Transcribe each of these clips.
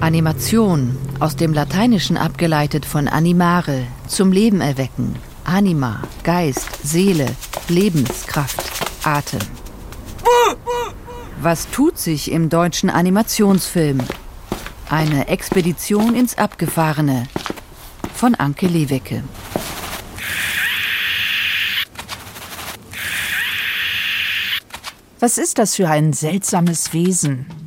Animation, aus dem Lateinischen abgeleitet von animare, zum Leben erwecken, Anima, Geist, Seele, Lebenskraft, Atem. Was tut sich im deutschen Animationsfilm? Eine Expedition ins Abgefahrene von Anke Lewecke. Was ist das für ein seltsames Wesen?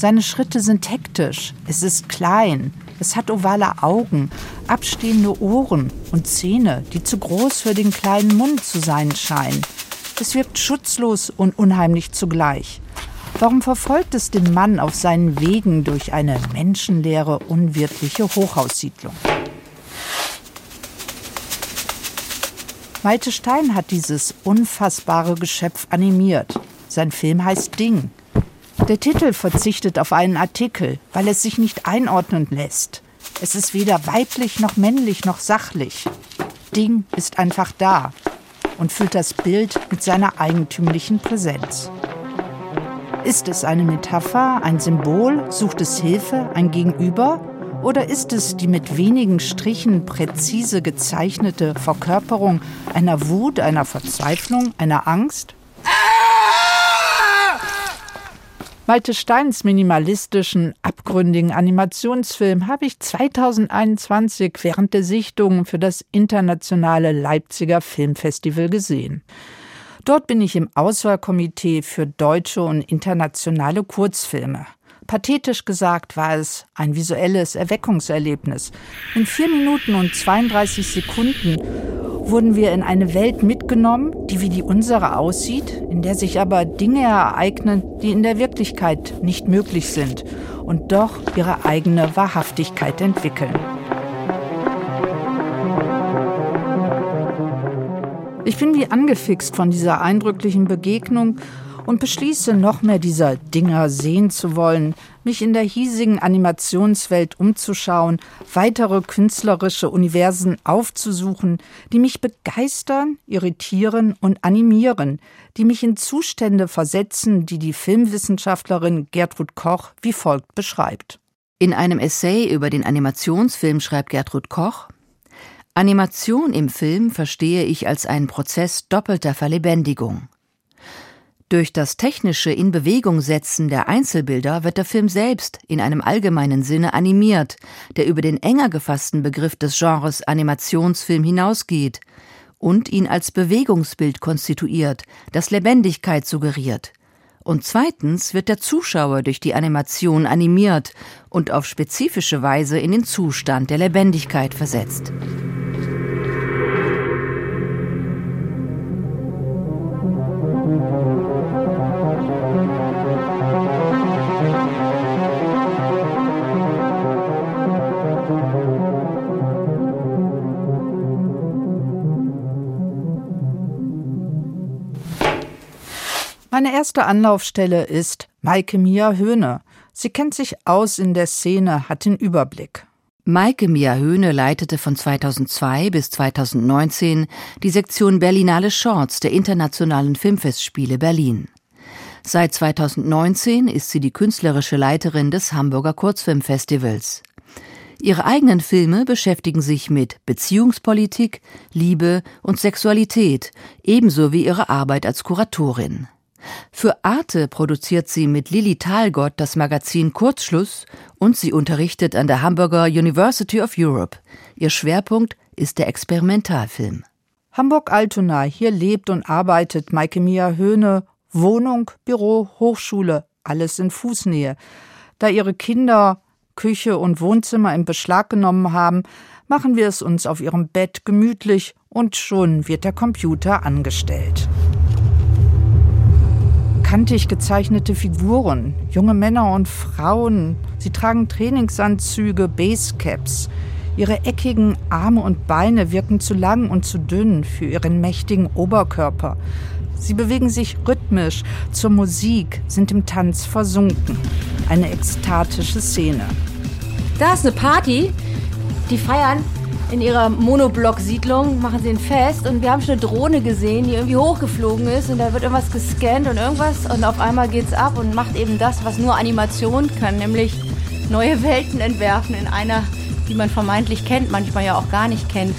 Seine Schritte sind hektisch, es ist klein, es hat ovale Augen, abstehende Ohren und Zähne, die zu groß für den kleinen Mund zu sein scheinen. Es wirkt schutzlos und unheimlich zugleich. Warum verfolgt es den Mann auf seinen Wegen durch eine menschenleere, unwirtliche Hochhaussiedlung? Malte Stein hat dieses unfassbare Geschöpf animiert. Sein Film heißt Ding. Der Titel verzichtet auf einen Artikel, weil es sich nicht einordnen lässt. Es ist weder weiblich noch männlich noch sachlich. Ding ist einfach da und füllt das Bild mit seiner eigentümlichen Präsenz. Ist es eine Metapher, ein Symbol, sucht es Hilfe, ein Gegenüber? Oder ist es die mit wenigen Strichen präzise gezeichnete Verkörperung einer Wut, einer Verzweiflung, einer Angst? Malte Steins minimalistischen, abgründigen Animationsfilm habe ich 2021 während der Sichtung für das internationale Leipziger Filmfestival gesehen. Dort bin ich im Auswahlkomitee für deutsche und internationale Kurzfilme. Pathetisch gesagt war es ein visuelles Erweckungserlebnis. In vier Minuten und 32 Sekunden wurden wir in eine Welt mitgenommen, die wie die unsere aussieht, in der sich aber Dinge ereignen, die in der Wirklichkeit nicht möglich sind und doch ihre eigene Wahrhaftigkeit entwickeln. Ich bin wie angefixt von dieser eindrücklichen Begegnung und beschließe, noch mehr dieser Dinger sehen zu wollen, mich in der hiesigen Animationswelt umzuschauen, weitere künstlerische Universen aufzusuchen, die mich begeistern, irritieren und animieren, die mich in Zustände versetzen, die die Filmwissenschaftlerin Gertrud Koch wie folgt beschreibt. In einem Essay über den Animationsfilm schreibt Gertrud Koch Animation im Film verstehe ich als einen Prozess doppelter Verlebendigung. Durch das technische Inbewegungsetzen der Einzelbilder wird der Film selbst in einem allgemeinen Sinne animiert, der über den enger gefassten Begriff des Genres Animationsfilm hinausgeht und ihn als Bewegungsbild konstituiert, das Lebendigkeit suggeriert. Und zweitens wird der Zuschauer durch die Animation animiert und auf spezifische Weise in den Zustand der Lebendigkeit versetzt. Meine erste Anlaufstelle ist Maike Mia Höhne. Sie kennt sich aus in der Szene, hat den Überblick. Maike Mia Höhne leitete von 2002 bis 2019 die Sektion Berlinale Shorts der Internationalen Filmfestspiele Berlin. Seit 2019 ist sie die künstlerische Leiterin des Hamburger Kurzfilmfestivals. Ihre eigenen Filme beschäftigen sich mit Beziehungspolitik, Liebe und Sexualität, ebenso wie ihre Arbeit als Kuratorin. Für Arte produziert sie mit Lilly Thalgott das Magazin Kurzschluss und sie unterrichtet an der Hamburger University of Europe. Ihr Schwerpunkt ist der Experimentalfilm. Hamburg-Altona, hier lebt und arbeitet Maike Mia Höhne, Wohnung, Büro, Hochschule, alles in Fußnähe. Da ihre Kinder Küche und Wohnzimmer in Beschlag genommen haben, machen wir es uns auf ihrem Bett gemütlich und schon wird der Computer angestellt kantig gezeichnete Figuren, junge Männer und Frauen. Sie tragen Trainingsanzüge, Basecaps. Ihre eckigen Arme und Beine wirken zu lang und zu dünn für ihren mächtigen Oberkörper. Sie bewegen sich rhythmisch zur Musik, sind im Tanz versunken. Eine ekstatische Szene. Da ist eine Party. Die feiern in ihrer Monoblock-Siedlung, machen sie ein Fest und wir haben schon eine Drohne gesehen, die irgendwie hochgeflogen ist und da wird irgendwas gescannt und irgendwas und auf einmal geht's ab und macht eben das, was nur Animation kann, nämlich neue Welten entwerfen in einer, die man vermeintlich kennt, manchmal ja auch gar nicht kennt.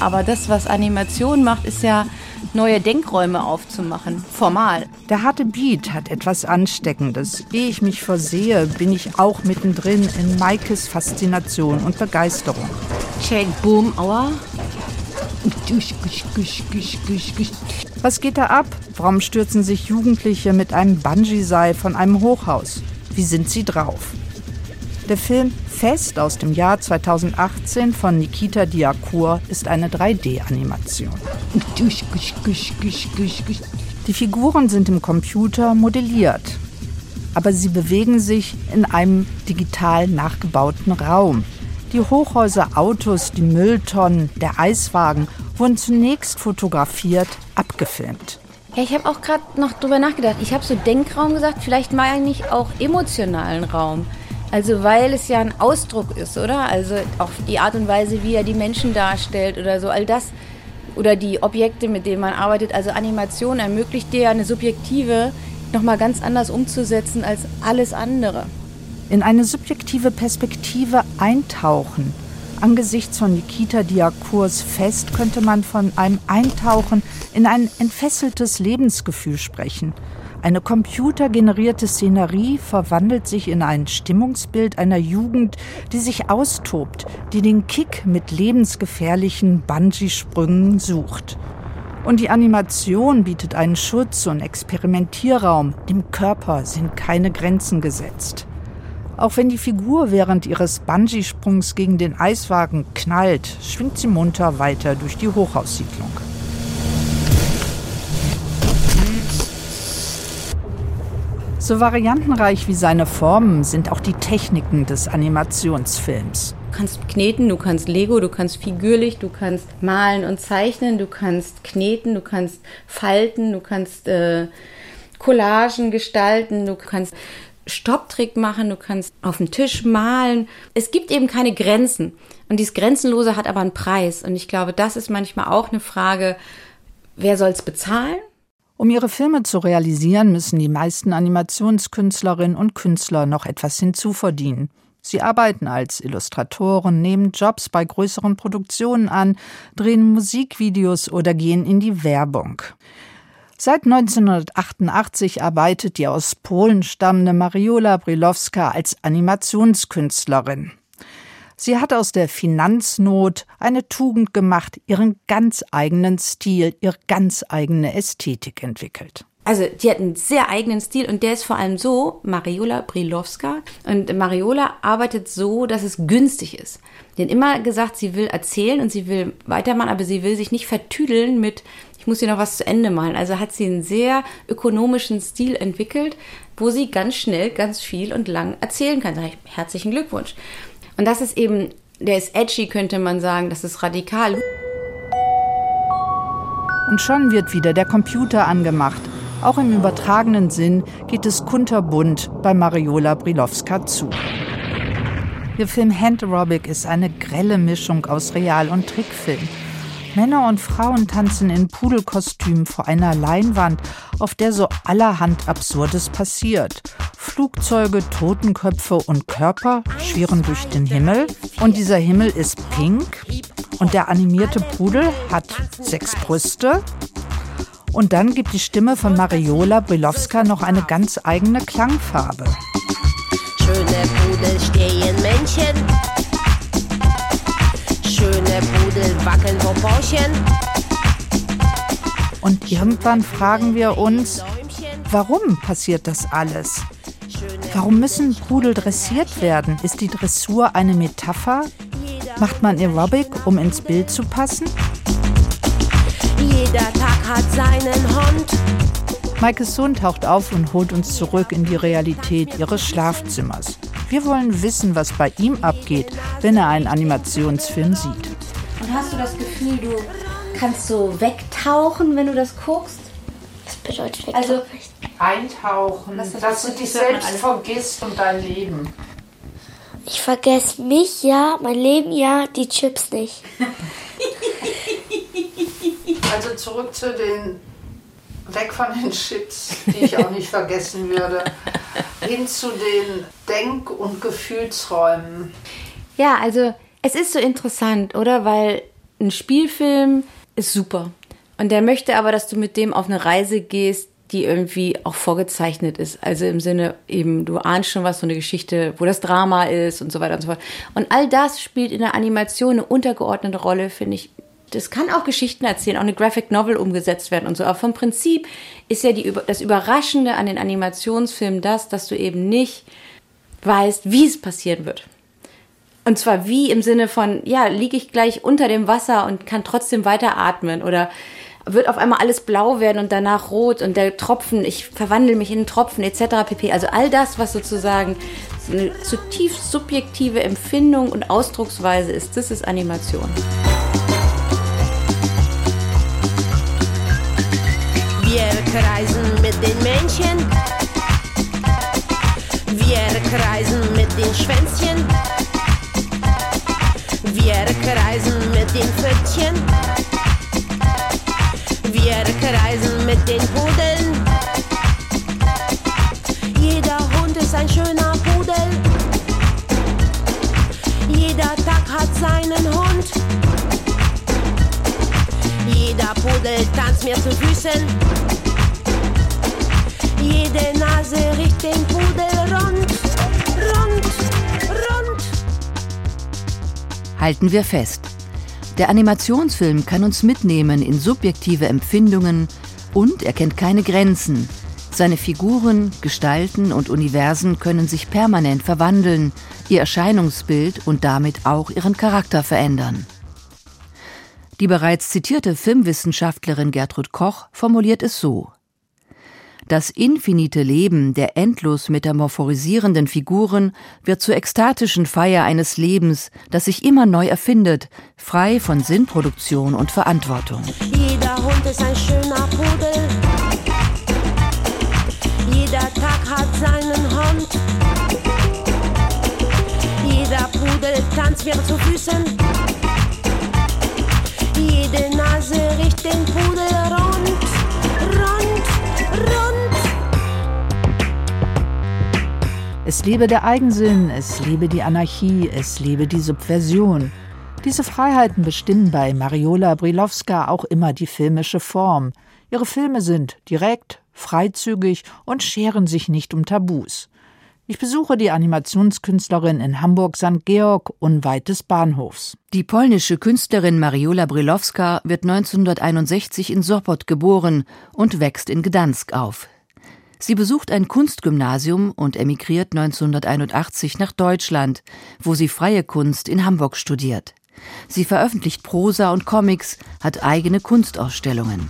Aber das, was Animation macht, ist ja neue Denkräume aufzumachen, formal. Der harte Beat hat etwas Ansteckendes. Ehe ich mich versehe, bin ich auch mittendrin in Maikes Faszination und Begeisterung. Check, boom, aua. Was geht da ab? Warum stürzen sich Jugendliche mit einem Bungee-Seil von einem Hochhaus? Wie sind sie drauf? Der Film Fest aus dem Jahr 2018 von Nikita Diakur ist eine 3D-Animation. Die Figuren sind im Computer modelliert, aber sie bewegen sich in einem digital nachgebauten Raum. Die Hochhäuser, Autos, die Mülltonnen, der Eiswagen wurden zunächst fotografiert, abgefilmt. Ja, ich habe auch gerade noch drüber nachgedacht. Ich habe so Denkraum gesagt, vielleicht meine ich auch emotionalen Raum. Also weil es ja ein Ausdruck ist, oder? Also auch die Art und Weise, wie er die Menschen darstellt oder so, all das. Oder die Objekte, mit denen man arbeitet. Also Animation ermöglicht dir eine subjektive nochmal ganz anders umzusetzen als alles andere. In eine subjektive Perspektive eintauchen. Angesichts von Nikita Diakurs Fest könnte man von einem Eintauchen in ein entfesseltes Lebensgefühl sprechen. Eine computergenerierte Szenerie verwandelt sich in ein Stimmungsbild einer Jugend, die sich austobt, die den Kick mit lebensgefährlichen Bungee-Sprüngen sucht. Und die Animation bietet einen Schutz und Experimentierraum. Dem Körper sind keine Grenzen gesetzt. Auch wenn die Figur während ihres Bungee-Sprungs gegen den Eiswagen knallt, schwingt sie munter weiter durch die Hochhaussiedlung. So variantenreich wie seine Formen sind auch die Techniken des Animationsfilms. Du kannst kneten, du kannst Lego, du kannst figürlich, du kannst malen und zeichnen, du kannst kneten, du kannst falten, du kannst äh, Collagen gestalten, du kannst Stopptrick machen, du kannst auf dem Tisch malen. Es gibt eben keine Grenzen. Und dieses Grenzenlose hat aber einen Preis. Und ich glaube, das ist manchmal auch eine Frage, wer soll es bezahlen? Um ihre Filme zu realisieren, müssen die meisten Animationskünstlerinnen und Künstler noch etwas hinzuverdienen. Sie arbeiten als Illustratoren, nehmen Jobs bei größeren Produktionen an, drehen Musikvideos oder gehen in die Werbung. Seit 1988 arbeitet die aus Polen stammende Mariola Brilowska als Animationskünstlerin. Sie hat aus der Finanznot eine Tugend gemacht, ihren ganz eigenen Stil, ihre ganz eigene Ästhetik entwickelt. Also, die hat einen sehr eigenen Stil und der ist vor allem so, Mariola Brilowska. Und Mariola arbeitet so, dass es günstig ist. Die hat immer gesagt, sie will erzählen und sie will weitermachen, aber sie will sich nicht vertüdeln mit, ich muss hier noch was zu Ende malen. Also hat sie einen sehr ökonomischen Stil entwickelt, wo sie ganz schnell, ganz viel und lang erzählen kann. Sag ich, herzlichen Glückwunsch. Und das ist eben, der ist edgy, könnte man sagen, das ist radikal. Und schon wird wieder der Computer angemacht. Auch im übertragenen Sinn geht es kunterbunt bei Mariola Brilowska zu. Ihr Film Hand Aerobic ist eine grelle Mischung aus Real- und Trickfilm. Männer und Frauen tanzen in Pudelkostümen vor einer Leinwand, auf der so allerhand Absurdes passiert. Flugzeuge, Totenköpfe und Körper schwirren durch den Himmel und dieser Himmel ist pink und der animierte Pudel hat sechs Brüste. Und dann gibt die Stimme von Mariola Brilowska noch eine ganz eigene Klangfarbe. Schöne Pudel stehen Männchen schöne Pudel wackeln Poporchen. Und irgendwann fragen wir uns, warum passiert das alles? Warum müssen Pudel dressiert werden? Ist die Dressur eine Metapher? Macht man Aerobic, um ins Bild zu passen? Jeder Tag hat seinen Hund. Maikes Sohn taucht auf und holt uns zurück in die Realität ihres Schlafzimmers. Wir wollen wissen, was bei ihm abgeht, wenn er einen Animationsfilm sieht. Und hast du das Gefühl, du kannst so wegtauchen, wenn du das guckst? Bedeutet wegtauchen. Also eintauchen, das dass du dich selbst vergisst und dein Leben. Ich vergesse mich, ja, mein Leben, ja, die Chips nicht. also zurück zu den, weg von den Chips, die ich auch nicht vergessen würde. hin zu den Denk- und Gefühlsräumen. Ja, also es ist so interessant, oder? Weil ein Spielfilm ist super. Und der möchte aber, dass du mit dem auf eine Reise gehst, die irgendwie auch vorgezeichnet ist. Also im Sinne eben, du ahnst schon was, so eine Geschichte, wo das Drama ist und so weiter und so fort. Und all das spielt in der Animation eine untergeordnete Rolle, finde ich. Das kann auch Geschichten erzählen, auch eine Graphic Novel umgesetzt werden und so. Aber vom Prinzip ist ja die, das Überraschende an den Animationsfilmen das, dass du eben nicht weißt, wie es passieren wird. Und zwar wie im Sinne von, ja, liege ich gleich unter dem Wasser und kann trotzdem weiteratmen oder wird auf einmal alles blau werden und danach rot und der Tropfen, ich verwandle mich in einen Tropfen etc. pp. Also all das, was sozusagen eine zutiefst subjektive Empfindung und Ausdrucksweise ist, das ist Animation. Wir kreisen mit den Männchen. Wir kreisen mit den Schwänzchen. Wir kreisen mit den Pfötchen. Wir kreisen mit den Pudeln. Jeder Hund ist ein schöner Pudel. Jeder Tag hat seinen Hund. Jeder Pudel tanzt mir zu Füßen. Jede Nase riecht den Pudel rund, rund, rund. Halten wir fest. Der Animationsfilm kann uns mitnehmen in subjektive Empfindungen und er kennt keine Grenzen. Seine Figuren, Gestalten und Universen können sich permanent verwandeln, ihr Erscheinungsbild und damit auch ihren Charakter verändern. Die bereits zitierte Filmwissenschaftlerin Gertrud Koch formuliert es so das infinite Leben der endlos metamorphorisierenden Figuren wird zur ekstatischen Feier eines Lebens, das sich immer neu erfindet, frei von Sinnproduktion und Verantwortung. Jeder Hund ist ein schöner Pudel. Jeder Tag hat seinen Hund. Jeder Pudel tanzt mir zu Füßen. Jede Nase riecht den Pudel Es lebe der Eigensinn, es lebe die Anarchie, es lebe die Subversion. Diese Freiheiten bestimmen bei Mariola Brilowska auch immer die filmische Form. Ihre Filme sind direkt, freizügig und scheren sich nicht um Tabus. Ich besuche die Animationskünstlerin in Hamburg St. Georg unweit des Bahnhofs. Die polnische Künstlerin Mariola Brilowska wird 1961 in Sopot geboren und wächst in Gdansk auf. Sie besucht ein Kunstgymnasium und emigriert 1981 nach Deutschland, wo sie freie Kunst in Hamburg studiert. Sie veröffentlicht Prosa und Comics, hat eigene Kunstausstellungen.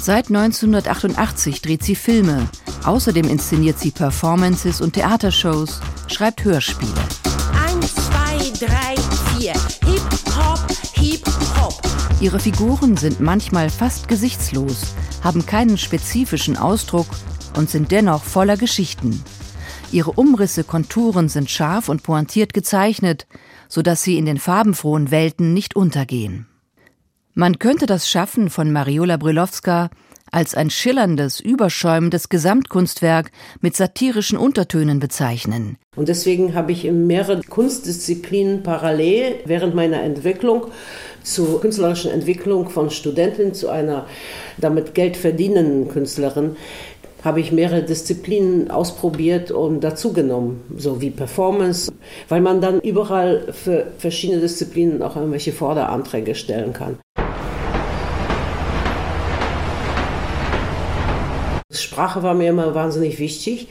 Seit 1988 dreht sie Filme. Außerdem inszeniert sie Performances und Theatershows, schreibt Hörspiele. Eins, zwei, drei, vier. Hip Hop, Hip Hop. Ihre Figuren sind manchmal fast gesichtslos, haben keinen spezifischen Ausdruck und sind dennoch voller Geschichten. Ihre Umrisse, Konturen sind scharf und pointiert gezeichnet, so dass sie in den farbenfrohen Welten nicht untergehen. Man könnte das Schaffen von Mariola Brilowska als ein schillerndes, überschäumendes Gesamtkunstwerk mit satirischen Untertönen bezeichnen. Und deswegen habe ich in mehrere Kunstdisziplinen parallel während meiner Entwicklung zur künstlerischen Entwicklung von Studentin zu einer damit Geld verdienenden Künstlerin habe ich mehrere Disziplinen ausprobiert und dazugenommen, so wie Performance, weil man dann überall für verschiedene Disziplinen auch irgendwelche Förderanträge stellen kann. Sprache war mir immer wahnsinnig wichtig.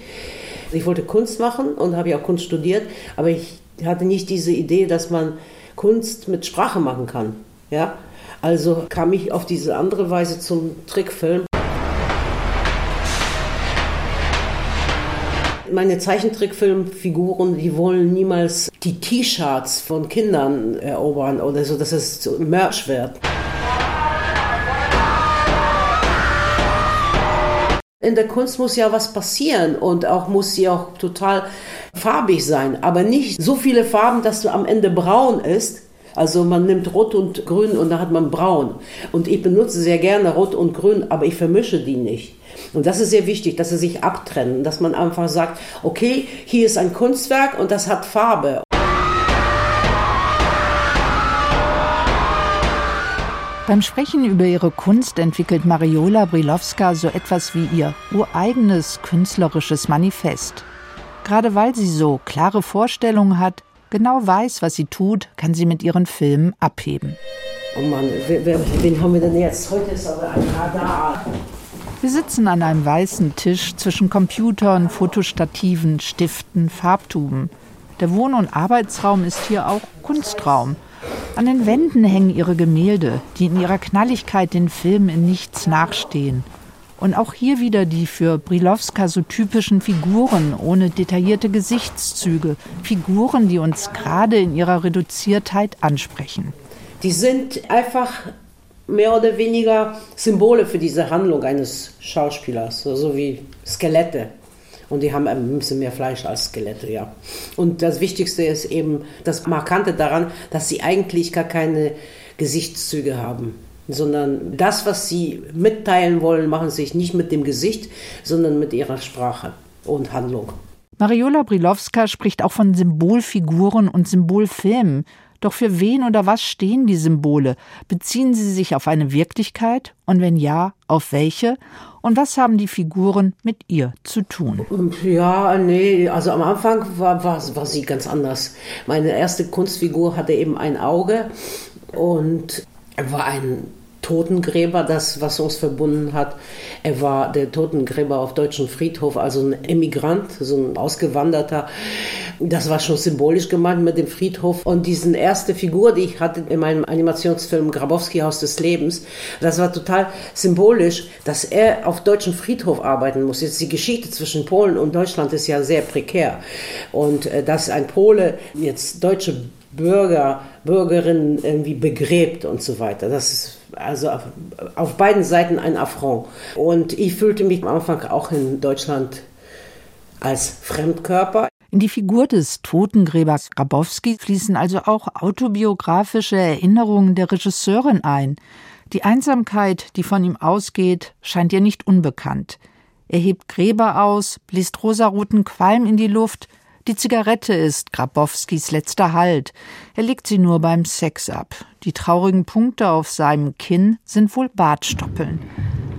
Ich wollte Kunst machen und habe ja auch Kunst studiert, aber ich hatte nicht diese Idee, dass man Kunst mit Sprache machen kann. Ja? Also kam ich auf diese andere Weise zum Trickfilm. Meine Zeichentrickfilmfiguren, die wollen niemals die T-Shirts von Kindern erobern oder so, dass es so Merch wird. In der Kunst muss ja was passieren und auch muss sie auch total farbig sein, aber nicht so viele Farben, dass du am Ende braun ist. Also man nimmt Rot und Grün und da hat man Braun. Und ich benutze sehr gerne Rot und Grün, aber ich vermische die nicht. Und das ist sehr wichtig, dass sie sich abtrennen, dass man einfach sagt, okay, hier ist ein Kunstwerk und das hat Farbe. Beim Sprechen über ihre Kunst entwickelt Mariola Brilowska so etwas wie ihr ureigenes künstlerisches Manifest. Gerade weil sie so klare Vorstellungen hat, genau weiß, was sie tut, kann sie mit ihren Filmen abheben. Oh Mann, wen haben wir denn jetzt? Heute ist aber ein Radar. Wir sitzen an einem weißen Tisch zwischen Computern, Fotostativen, Stiften, Farbtuben. Der Wohn- und Arbeitsraum ist hier auch Kunstraum. An den Wänden hängen ihre Gemälde, die in ihrer Knalligkeit den Filmen in nichts nachstehen. Und auch hier wieder die für Brilowska so typischen Figuren ohne detaillierte Gesichtszüge, Figuren, die uns gerade in ihrer Reduziertheit ansprechen. Die sind einfach mehr oder weniger Symbole für diese Handlung eines Schauspielers, so wie Skelette. Und die haben ein bisschen mehr Fleisch als Skelette, ja. Und das Wichtigste ist eben das Markante daran, dass sie eigentlich gar keine Gesichtszüge haben, sondern das, was sie mitteilen wollen, machen sie nicht mit dem Gesicht, sondern mit ihrer Sprache und Handlung. Mariola Brilowska spricht auch von Symbolfiguren und Symbolfilmen. Doch für wen oder was stehen die Symbole? Beziehen sie sich auf eine Wirklichkeit? Und wenn ja, auf welche? Und was haben die Figuren mit ihr zu tun? Ja, nee, also am Anfang war, war, war sie ganz anders. Meine erste Kunstfigur hatte eben ein Auge und war ein Totengräber, das, was uns verbunden hat. Er war der Totengräber auf deutschen Friedhof, also ein Emigrant, so ein Ausgewanderter. Das war schon symbolisch gemeint mit dem Friedhof. Und diese erste Figur, die ich hatte in meinem Animationsfilm Grabowski Haus des Lebens, das war total symbolisch, dass er auf deutschen Friedhof arbeiten muss. Jetzt die Geschichte zwischen Polen und Deutschland ist ja sehr prekär. Und äh, dass ein Pole jetzt deutsche Bürger, Bürgerinnen irgendwie begräbt und so weiter. Das ist also auf, auf beiden Seiten ein Affront. Und ich fühlte mich am Anfang auch in Deutschland als Fremdkörper. In die Figur des Totengräbers Grabowski fließen also auch autobiografische Erinnerungen der Regisseurin ein. Die Einsamkeit, die von ihm ausgeht, scheint ihr nicht unbekannt. Er hebt Gräber aus, bläst rosaroten Qualm in die Luft, die Zigarette ist Grabowskis letzter Halt. Er legt sie nur beim Sex ab. Die traurigen Punkte auf seinem Kinn sind wohl Bartstoppeln.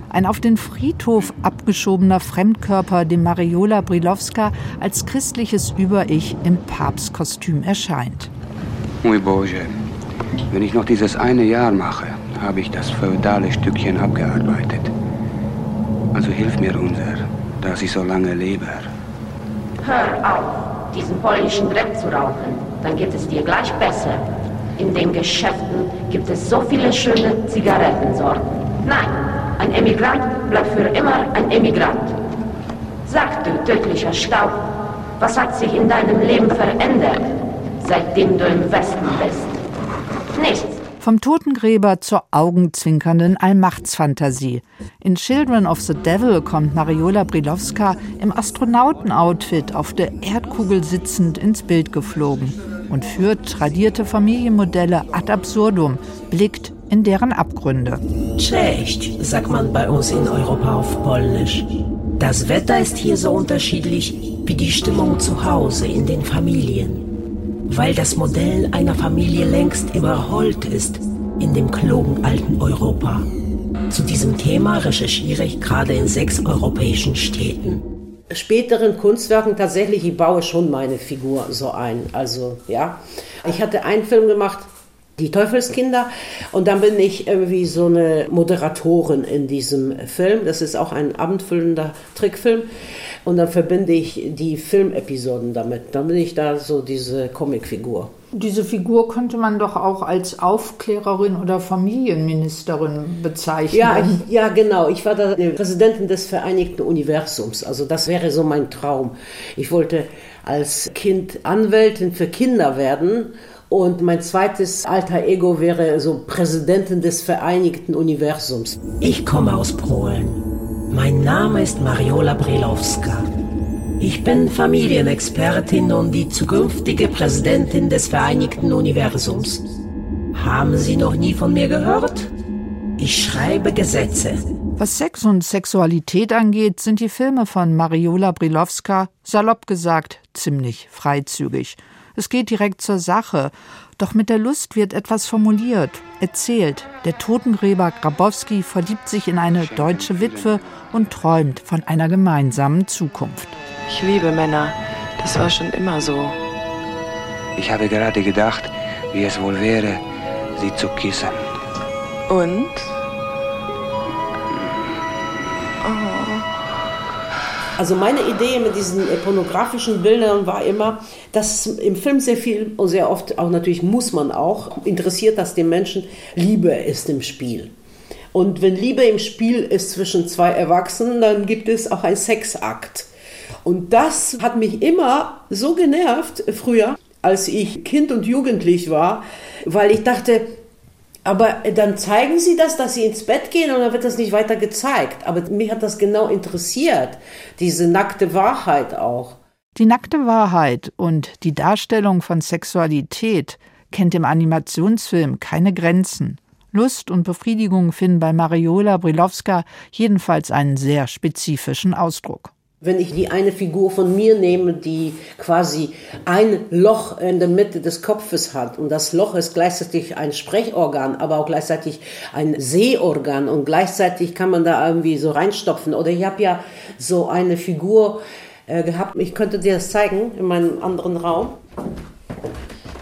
Ein auf den Friedhof abgeschobener Fremdkörper, dem Mariola Brilowska als christliches Über-Ich im Papstkostüm erscheint. Ui Bože, wenn ich noch dieses eine Jahr mache, habe ich das feudale Stückchen abgearbeitet. Also hilf mir unser, dass ich so lange lebe. Hör auf, diesen polnischen Dreck zu rauchen, dann geht es dir gleich besser. In den Geschäften gibt es so viele schöne Zigarettensorten. Nein, ein Emigrant bleibt für immer ein Emigrant. Sag du, tödlicher Staub, was hat sich in deinem Leben verändert, seitdem du im Westen bist? Nichts. Vom Totengräber zur augenzwinkernden Allmachtsfantasie. In Children of the Devil kommt Mariola Brilowska im Astronautenoutfit auf der Erdkugel sitzend ins Bild geflogen und führt tradierte Familienmodelle ad absurdum, blickt in deren Abgründe. Cześć, sagt man bei uns in Europa auf Polnisch. Das Wetter ist hier so unterschiedlich wie die Stimmung zu Hause in den Familien weil das Modell einer Familie längst überholt ist in dem klugen alten Europa. Zu diesem Thema recherchiere ich gerade in sechs europäischen Städten. Späteren Kunstwerken tatsächlich, ich baue schon meine Figur so ein. Also, ja. Ich hatte einen Film gemacht, die Teufelskinder. Und dann bin ich irgendwie so eine Moderatorin in diesem Film. Das ist auch ein abendfüllender Trickfilm. Und dann verbinde ich die Filmepisoden damit. Dann bin ich da so diese Comicfigur. Diese Figur könnte man doch auch als Aufklärerin oder Familienministerin bezeichnen. Ja, ich, ja genau. Ich war da die Präsidentin des Vereinigten Universums. Also das wäre so mein Traum. Ich wollte als Kind Anwältin für Kinder werden. Und mein zweites alter Ego wäre so Präsidentin des Vereinigten Universums. Ich komme aus Polen. Mein Name ist Mariola Brilowska. Ich bin Familienexpertin und die zukünftige Präsidentin des Vereinigten Universums. Haben Sie noch nie von mir gehört? Ich schreibe Gesetze. Was Sex und Sexualität angeht, sind die Filme von Mariola Brilowska, salopp gesagt, ziemlich freizügig. Es geht direkt zur Sache, doch mit der Lust wird etwas formuliert, erzählt. Der Totengräber Grabowski verliebt sich in eine deutsche Witwe und träumt von einer gemeinsamen Zukunft. Ich liebe Männer. Das war schon immer so. Ich habe gerade gedacht, wie es wohl wäre, sie zu küssen. Und? Also meine Idee mit diesen äh, pornografischen Bildern war immer, dass im Film sehr viel und sehr oft auch natürlich muss man auch interessiert, dass dem Menschen Liebe ist im Spiel. Und wenn Liebe im Spiel ist zwischen zwei Erwachsenen, dann gibt es auch einen Sexakt. Und das hat mich immer so genervt früher, als ich Kind und Jugendlich war, weil ich dachte, aber dann zeigen sie das, dass sie ins Bett gehen und dann wird das nicht weiter gezeigt. Aber mich hat das genau interessiert, diese nackte Wahrheit auch. Die nackte Wahrheit und die Darstellung von Sexualität kennt im Animationsfilm keine Grenzen. Lust und Befriedigung finden bei Mariola Brilowska jedenfalls einen sehr spezifischen Ausdruck. Wenn ich die eine Figur von mir nehme, die quasi ein Loch in der Mitte des Kopfes hat und das Loch ist gleichzeitig ein Sprechorgan, aber auch gleichzeitig ein Sehorgan und gleichzeitig kann man da irgendwie so reinstopfen. Oder ich habe ja so eine Figur äh, gehabt, ich könnte dir das zeigen in meinem anderen Raum.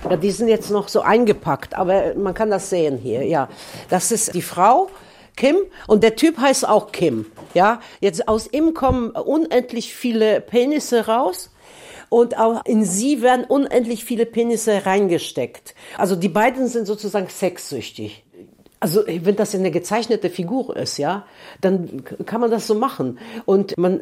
Ja, die sind jetzt noch so eingepackt, aber man kann das sehen hier. Ja, das ist die Frau Kim und der Typ heißt auch Kim. Ja, jetzt aus ihm kommen unendlich viele Penisse raus. Und auch in sie werden unendlich viele Penisse reingesteckt. Also die beiden sind sozusagen sexsüchtig. Also wenn das eine gezeichnete Figur ist, ja, dann kann man das so machen. Und man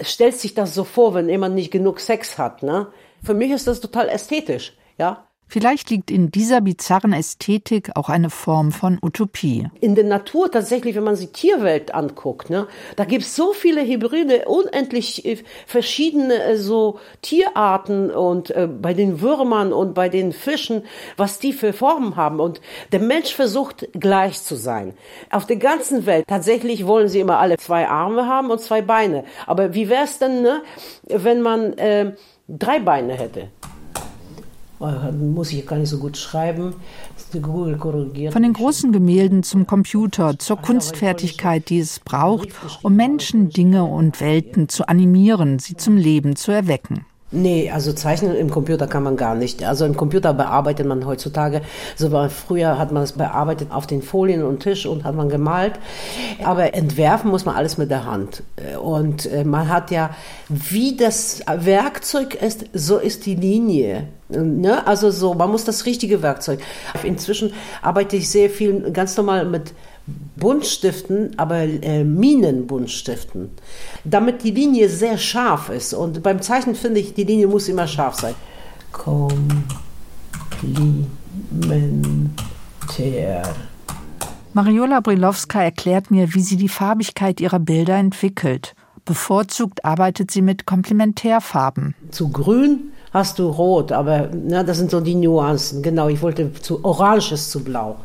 stellt sich das so vor, wenn jemand nicht genug Sex hat. Ne? Für mich ist das total ästhetisch, ja. Vielleicht liegt in dieser bizarren Ästhetik auch eine Form von Utopie. In der Natur tatsächlich, wenn man sich Tierwelt anguckt, ne, da gibt es so viele Hybride, unendlich äh, verschiedene äh, so Tierarten und äh, bei den Würmern und bei den Fischen, was die für Formen haben. Und der Mensch versucht gleich zu sein. Auf der ganzen Welt tatsächlich wollen sie immer alle zwei Arme haben und zwei Beine. Aber wie wäre es denn, ne, wenn man äh, drei Beine hätte? Von den großen Gemälden zum Computer, zur Kunstfertigkeit, die es braucht, um Menschen, Dinge und Welten zu animieren, sie zum Leben zu erwecken. Nee, also zeichnen im Computer kann man gar nicht. Also im Computer bearbeitet man heutzutage. So war früher hat man es bearbeitet auf den Folien und Tisch und hat man gemalt. Aber entwerfen muss man alles mit der Hand. Und äh, man hat ja, wie das Werkzeug ist, so ist die Linie. Ne? Also so, man muss das richtige Werkzeug. Inzwischen arbeite ich sehr viel ganz normal mit Buntstiften, aber äh, Minenbuntstiften, damit die Linie sehr scharf ist. Und beim Zeichnen finde ich, die Linie muss immer scharf sein. Komplementär. Mariola Brilowska erklärt mir, wie sie die Farbigkeit ihrer Bilder entwickelt. Bevorzugt arbeitet sie mit Komplementärfarben. Zu grün hast du rot, aber na, das sind so die Nuancen. Genau, ich wollte zu oranges zu blau.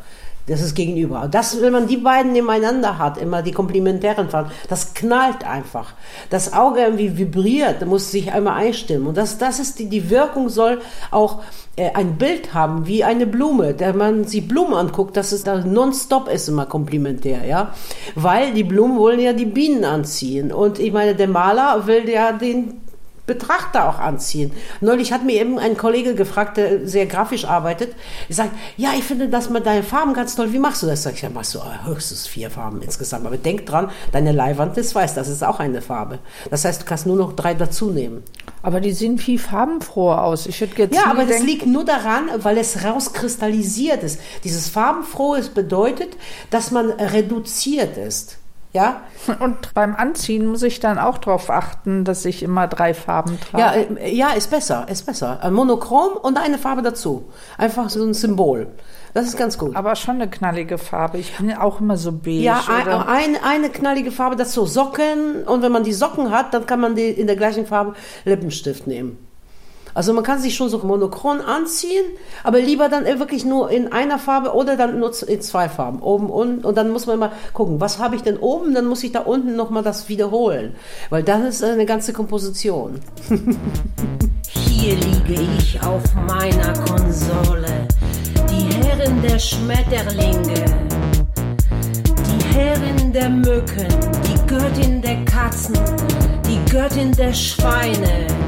Das ist gegenüber. Das, wenn man die beiden nebeneinander hat, immer die komplementären Farben, das knallt einfach. Das Auge irgendwie vibriert, muss sich einmal einstimmen. Und das, das ist die, die Wirkung soll auch äh, ein Bild haben, wie eine Blume. Da man sich Blumen anguckt, dass es da nonstop ist immer komplementär, ja. Weil die Blumen wollen ja die Bienen anziehen. Und ich meine, der Maler will ja den Betrachter auch anziehen. Neulich hat mir eben ein Kollege gefragt, der sehr grafisch arbeitet. Er sagt, ja, ich finde das mit deinen Farben ganz toll. Wie machst du das? Sag ich, ja, machst du höchstens vier Farben insgesamt. Aber denk dran, deine Leihwand ist weiß, das ist auch eine Farbe. Das heißt, du kannst nur noch drei dazu nehmen. Aber die sehen viel farbenfroher aus. Ich hätte jetzt ja, aber das liegt nur daran, weil es rauskristallisiert ist. Dieses farbenfrohe bedeutet, dass man reduziert ist. Ja? Und beim Anziehen muss ich dann auch darauf achten, dass ich immer drei Farben trage. Ja, äh, ja, ist besser, ist besser. Ein Monochrom und eine Farbe dazu. Einfach so ein Symbol. Das ist ganz gut. Aber schon eine knallige Farbe. Ich bin auch immer so beige. Ja, ein, ein, eine knallige Farbe dazu. Socken. Und wenn man die Socken hat, dann kann man die in der gleichen Farbe Lippenstift nehmen. Also man kann sich schon so monochron anziehen, aber lieber dann wirklich nur in einer Farbe oder dann nur in zwei Farben, oben und und dann muss man mal gucken, was habe ich denn oben, dann muss ich da unten noch mal das wiederholen, weil dann ist eine ganze Komposition. Hier liege ich auf meiner Konsole, die Herrin der Schmetterlinge, die Herrin der Mücken, die Göttin der Katzen, die Göttin der Schweine.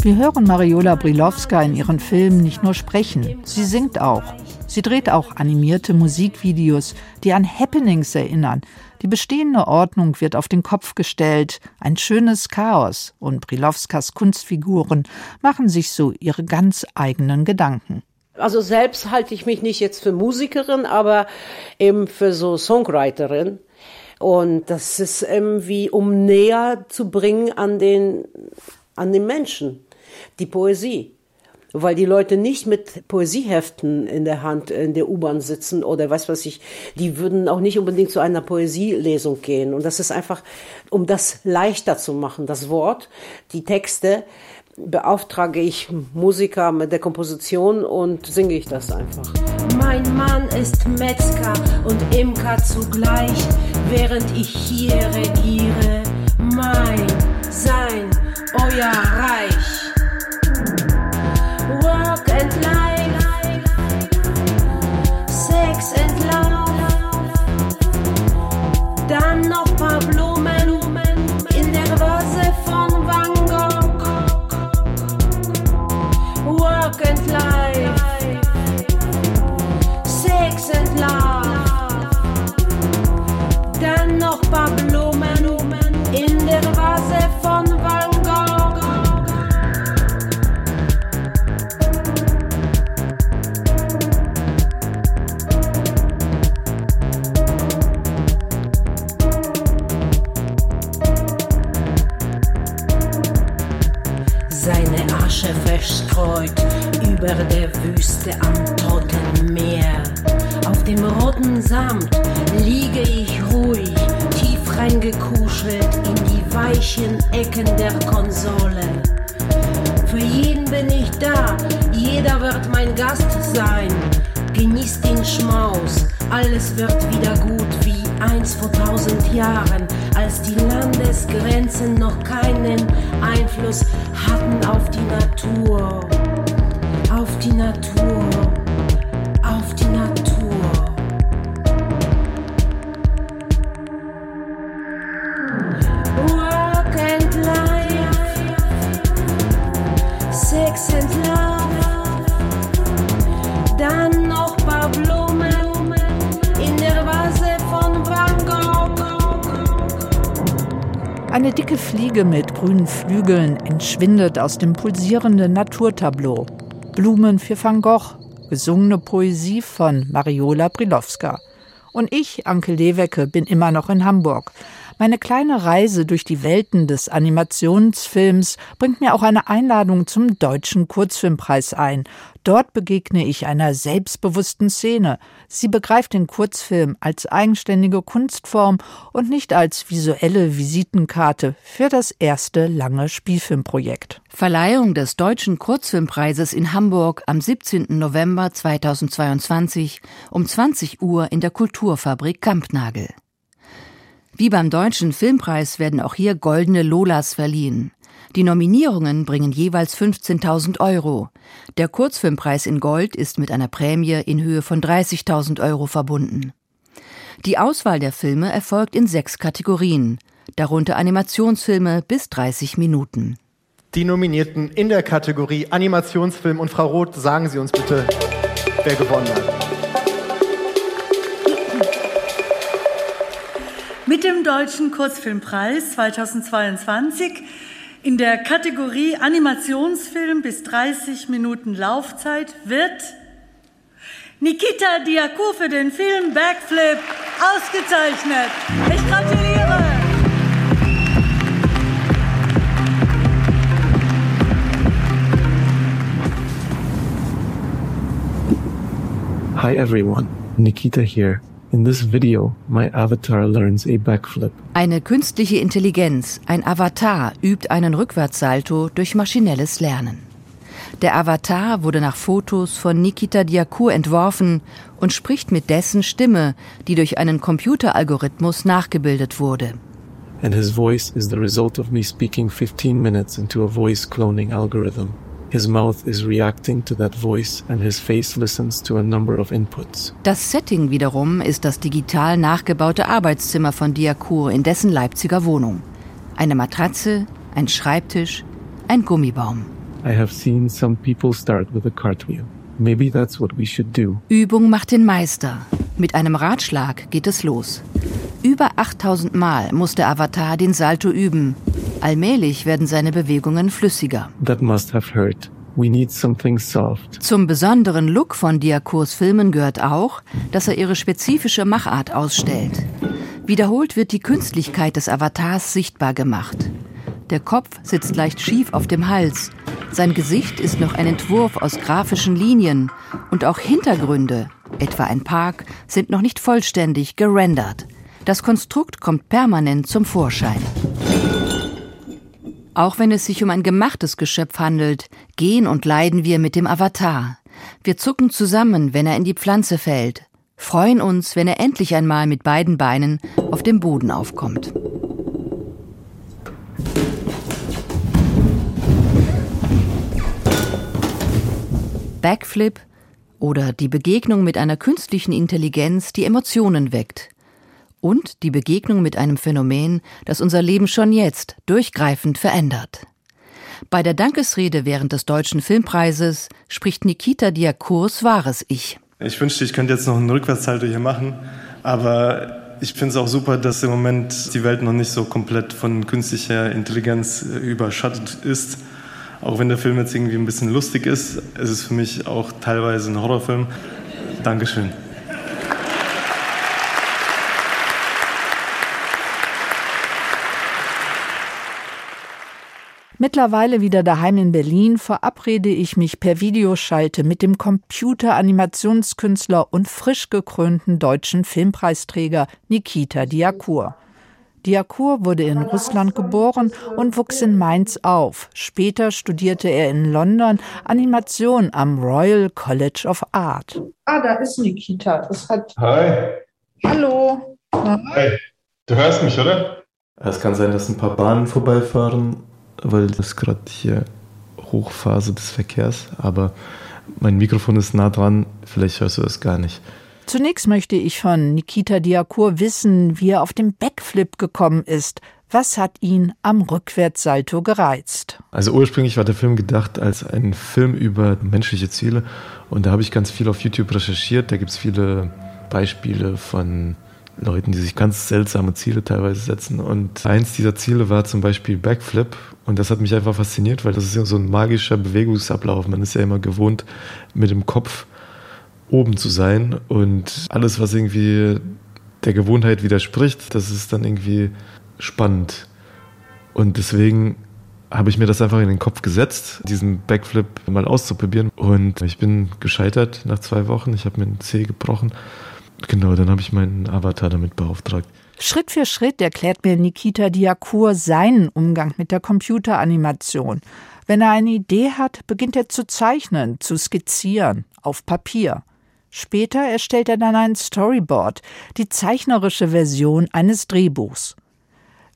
Wir hören Mariola Brilowska in ihren Filmen nicht nur sprechen, sie singt auch. Sie dreht auch animierte Musikvideos, die an Happenings erinnern. Die bestehende Ordnung wird auf den Kopf gestellt, ein schönes Chaos, und Brilowskas Kunstfiguren machen sich so ihre ganz eigenen Gedanken. Also selbst halte ich mich nicht jetzt für Musikerin, aber eben für so Songwriterin. Und das ist irgendwie, um näher zu bringen an den, an den Menschen, die Poesie weil die Leute nicht mit Poesieheften in der Hand in der U-Bahn sitzen oder was weiß ich, die würden auch nicht unbedingt zu einer Poesielesung gehen. Und das ist einfach, um das leichter zu machen, das Wort, die Texte, beauftrage ich Musiker mit der Komposition und singe ich das einfach. Mein Mann ist Metzger und Imker zugleich, während ich hier regiere. Mein, sein, euer Reich. Noch paar Blumen in der Vase von Van Gogh. Work and life, Sex and love. Dann noch paar verstreut über der Wüste am Toten Meer. Auf dem roten Samt liege ich ruhig, tief reingekuschelt in die weichen Ecken der Konsole. Für jeden bin ich da, jeder wird mein Gast sein. Genießt den Schmaus, alles wird wieder gut wie einst vor tausend Jahren, als die Landesgrenzen noch keinen Einfluss hatten auf die Natur. Auf die Natur. Eine dicke Fliege mit grünen Flügeln entschwindet aus dem pulsierenden Naturtableau. Blumen für Van Gogh, gesungene Poesie von Mariola Brilowska. Und ich, Anke Lewecke, bin immer noch in Hamburg. Meine kleine Reise durch die Welten des Animationsfilms bringt mir auch eine Einladung zum Deutschen Kurzfilmpreis ein. Dort begegne ich einer selbstbewussten Szene. Sie begreift den Kurzfilm als eigenständige Kunstform und nicht als visuelle Visitenkarte für das erste lange Spielfilmprojekt. Verleihung des Deutschen Kurzfilmpreises in Hamburg am 17. November 2022 um 20 Uhr in der Kulturfabrik Kampnagel. Wie beim Deutschen Filmpreis werden auch hier goldene Lolas verliehen. Die Nominierungen bringen jeweils 15.000 Euro. Der Kurzfilmpreis in Gold ist mit einer Prämie in Höhe von 30.000 Euro verbunden. Die Auswahl der Filme erfolgt in sechs Kategorien, darunter Animationsfilme bis 30 Minuten. Die Nominierten in der Kategorie Animationsfilm und Frau Roth, sagen Sie uns bitte, wer gewonnen hat. Mit dem Deutschen Kurzfilmpreis 2022 in der Kategorie Animationsfilm bis 30 Minuten Laufzeit wird Nikita Diakou für den Film Backflip ausgezeichnet. Ich gratuliere! Hi everyone, Nikita here. In this video, my avatar learns a backflip. Eine künstliche Intelligenz, ein Avatar, übt einen Rückwärtssalto durch maschinelles Lernen. Der Avatar wurde nach Fotos von Nikita Diakur entworfen und spricht mit dessen Stimme, die durch einen Computeralgorithmus nachgebildet wurde. And his voice is the result of me speaking 15 minutes into a voice cloning algorithm. His mouth is reacting to that voice and his face listens to a number of inputs. Das Setting wiederum ist das digital nachgebaute Arbeitszimmer von Diakur in dessen Leipziger Wohnung. Eine Matratze, ein Schreibtisch, ein Gummibaum. I have seen some people start with a cartwheel. Maybe that's what we should do. Übung macht den Meister. Mit einem Ratschlag geht es los. Über 8000 Mal muss der Avatar den Salto üben. Allmählich werden seine Bewegungen flüssiger. That must have hurt. We need something soft. Zum besonderen Look von Diakurs Filmen gehört auch, dass er ihre spezifische Machart ausstellt. Wiederholt wird die Künstlichkeit des Avatars sichtbar gemacht. Der Kopf sitzt leicht schief auf dem Hals. Sein Gesicht ist noch ein Entwurf aus grafischen Linien und auch Hintergründe, etwa ein Park, sind noch nicht vollständig gerendert. Das Konstrukt kommt permanent zum Vorschein. Auch wenn es sich um ein gemachtes Geschöpf handelt, gehen und leiden wir mit dem Avatar. Wir zucken zusammen, wenn er in die Pflanze fällt, freuen uns, wenn er endlich einmal mit beiden Beinen auf dem Boden aufkommt. Backflip oder die Begegnung mit einer künstlichen Intelligenz, die Emotionen weckt. Und die Begegnung mit einem Phänomen, das unser Leben schon jetzt durchgreifend verändert. Bei der Dankesrede während des Deutschen Filmpreises spricht Nikita Diakurs wahres Ich. Ich wünschte, ich könnte jetzt noch einen Rückwärtssalto hier machen, aber ich finde es auch super, dass im Moment die Welt noch nicht so komplett von künstlicher Intelligenz äh, überschattet ist. Auch wenn der Film jetzt irgendwie ein bisschen lustig ist, ist es für mich auch teilweise ein Horrorfilm. Dankeschön. Mittlerweile wieder daheim in Berlin verabrede ich mich per Videoschalte mit dem Computeranimationskünstler und frisch gekrönten deutschen Filmpreisträger Nikita Diakur. Diakur wurde in Russland geboren und wuchs in Mainz auf. Später studierte er in London Animation am Royal College of Art. Ah, da ist Nikita. Das hat. Hi. Hallo. Hi. Du hörst mich, oder? Es kann sein, dass ein paar Bahnen vorbeifahren weil das gerade hier Hochphase des Verkehrs, aber mein Mikrofon ist nah dran, vielleicht hörst du das gar nicht. Zunächst möchte ich von Nikita Diakur wissen, wie er auf den Backflip gekommen ist. Was hat ihn am Rückwärtssalto gereizt? Also ursprünglich war der Film gedacht als ein Film über menschliche Ziele und da habe ich ganz viel auf YouTube recherchiert. Da gibt es viele Beispiele von Leuten, die sich ganz seltsame Ziele teilweise setzen. Und eins dieser Ziele war zum Beispiel Backflip. Und das hat mich einfach fasziniert, weil das ist ja so ein magischer Bewegungsablauf. Man ist ja immer gewohnt, mit dem Kopf oben zu sein. Und alles, was irgendwie der Gewohnheit widerspricht, das ist dann irgendwie spannend. Und deswegen habe ich mir das einfach in den Kopf gesetzt, diesen Backflip mal auszuprobieren. Und ich bin gescheitert nach zwei Wochen. Ich habe mir einen Zeh gebrochen. Genau, dann habe ich meinen Avatar damit beauftragt. Schritt für Schritt erklärt mir Nikita Diakur seinen Umgang mit der Computeranimation. Wenn er eine Idee hat, beginnt er zu zeichnen, zu skizzieren, auf Papier. Später erstellt er dann ein Storyboard, die zeichnerische Version eines Drehbuchs.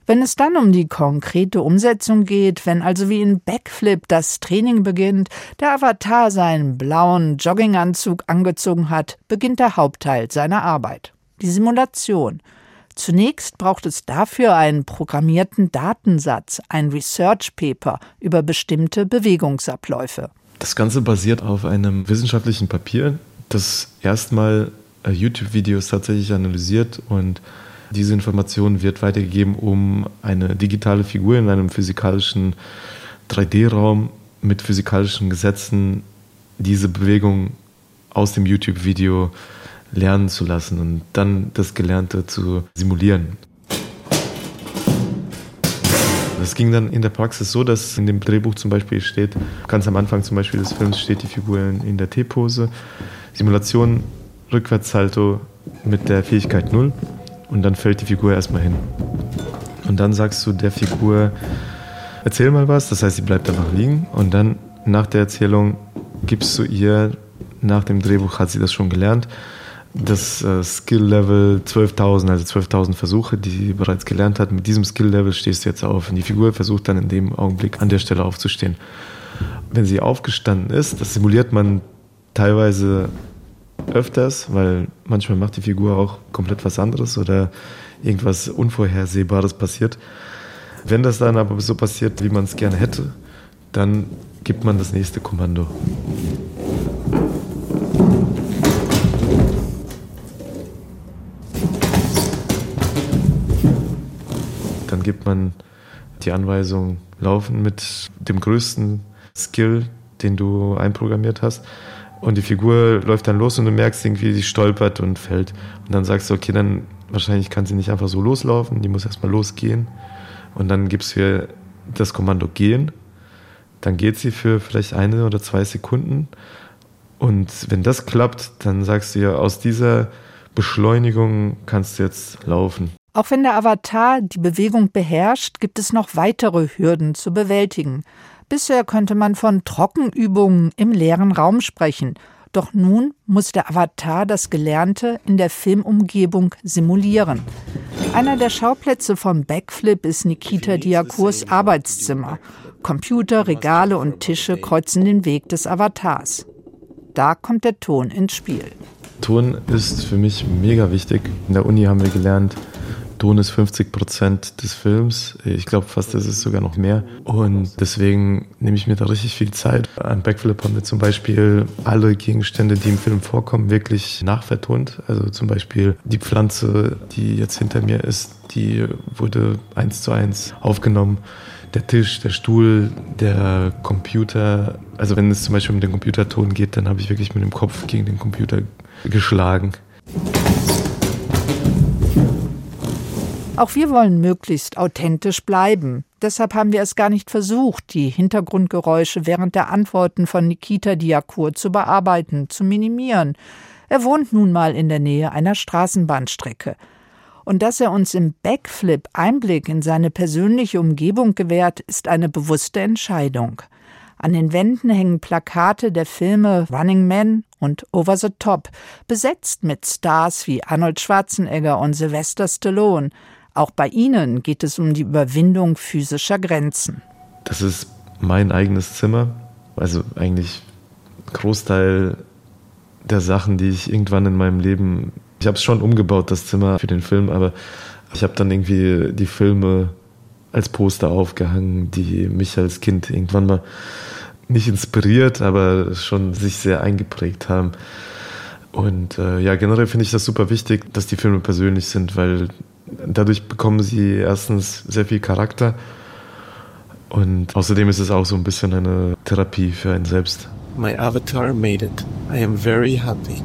Wenn es dann um die konkrete Umsetzung geht, wenn also wie in Backflip das Training beginnt, der Avatar seinen blauen Jogginganzug angezogen hat, beginnt der Hauptteil seiner Arbeit. Die Simulation. Zunächst braucht es dafür einen programmierten Datensatz, ein Research Paper über bestimmte Bewegungsabläufe. Das Ganze basiert auf einem wissenschaftlichen Papier, das erstmal äh, YouTube-Videos tatsächlich analysiert und diese Information wird weitergegeben, um eine digitale Figur in einem physikalischen 3D-Raum mit physikalischen Gesetzen diese Bewegung aus dem YouTube-Video lernen zu lassen und dann das Gelernte zu simulieren. Das ging dann in der Praxis so, dass in dem Drehbuch zum Beispiel steht, ganz am Anfang zum Beispiel des Films steht die Figur in, der T-Pose, Simulation, Rückwärtssalto mit der Fähigkeit 0 und dann fällt die Figur erstmal hin. Und dann sagst du der Figur, erzähl mal was, das heißt, sie bleibt einfach liegen und dann nach der Erzählung gibst du ihr, nach dem Drehbuch hat sie das schon gelernt, das äh, Skill-Level 12.000, also 12.000 Versuche, die sie bereits gelernt hat. Mit diesem Skill-Level stehst du jetzt auf. Und die Figur versucht dann in dem Augenblick an der Stelle aufzustehen. Wenn sie aufgestanden ist, das simuliert man teilweise öfters, weil manchmal macht die Figur auch komplett was anderes oder irgendwas Unvorhersehbares passiert. Wenn das dann aber so passiert, wie man es gerne hätte, dann gibt man das nächste Kommando. Dann gibt man die Anweisung laufen mit dem größten Skill, den du einprogrammiert hast. Und die Figur läuft dann los und du merkst irgendwie, sie stolpert und fällt. Und dann sagst du, okay, dann wahrscheinlich kann sie nicht einfach so loslaufen, die muss erstmal losgehen. Und dann gibst du ihr das Kommando gehen. Dann geht sie für vielleicht eine oder zwei Sekunden. Und wenn das klappt, dann sagst du ihr, aus dieser Beschleunigung kannst du jetzt laufen. Auch wenn der Avatar die Bewegung beherrscht, gibt es noch weitere Hürden zu bewältigen. Bisher könnte man von Trockenübungen im leeren Raum sprechen. Doch nun muss der Avatar das Gelernte in der Filmumgebung simulieren. Einer der Schauplätze vom Backflip ist Nikita Diakurs Arbeitszimmer. Computer, Regale und Tische kreuzen den Weg des Avatars. Da kommt der Ton ins Spiel. Ton ist für mich mega wichtig. In der Uni haben wir gelernt, Ton ist 50 Prozent des Films. Ich glaube fast, ist sogar noch mehr. Und deswegen nehme ich mir da richtig viel Zeit. An Backflip haben wir zum Beispiel alle Gegenstände, die im Film vorkommen, wirklich nachvertont. Also zum Beispiel die Pflanze, die jetzt hinter mir ist, die wurde eins zu eins aufgenommen. Der Tisch, der Stuhl, der Computer. Also wenn es zum Beispiel um den Computerton geht, dann habe ich wirklich mit dem Kopf gegen den Computer geschlagen. Auch wir wollen möglichst authentisch bleiben. Deshalb haben wir es gar nicht versucht, die Hintergrundgeräusche während der Antworten von Nikita Diakur zu bearbeiten, zu minimieren. Er wohnt nun mal in der Nähe einer Straßenbahnstrecke. Und dass er uns im Backflip Einblick in seine persönliche Umgebung gewährt, ist eine bewusste Entscheidung. An den Wänden hängen Plakate der Filme Running Man und Over the Top, besetzt mit Stars wie Arnold Schwarzenegger und Sylvester Stallone. Auch bei ihnen geht es um die Überwindung physischer Grenzen. Das ist mein eigenes Zimmer. Also eigentlich Großteil der Sachen, die ich irgendwann in meinem Leben. Ich habe es schon umgebaut, das Zimmer für den Film, aber ich habe dann irgendwie die Filme als Poster aufgehangen, die mich als Kind irgendwann mal nicht inspiriert, aber schon sich sehr eingeprägt haben. Und äh, ja, generell finde ich das super wichtig, dass die Filme persönlich sind, weil Dadurch bekommen sie erstens sehr viel Charakter und außerdem ist es auch so ein bisschen eine Therapie für einen selbst. My avatar made it. I am very happy.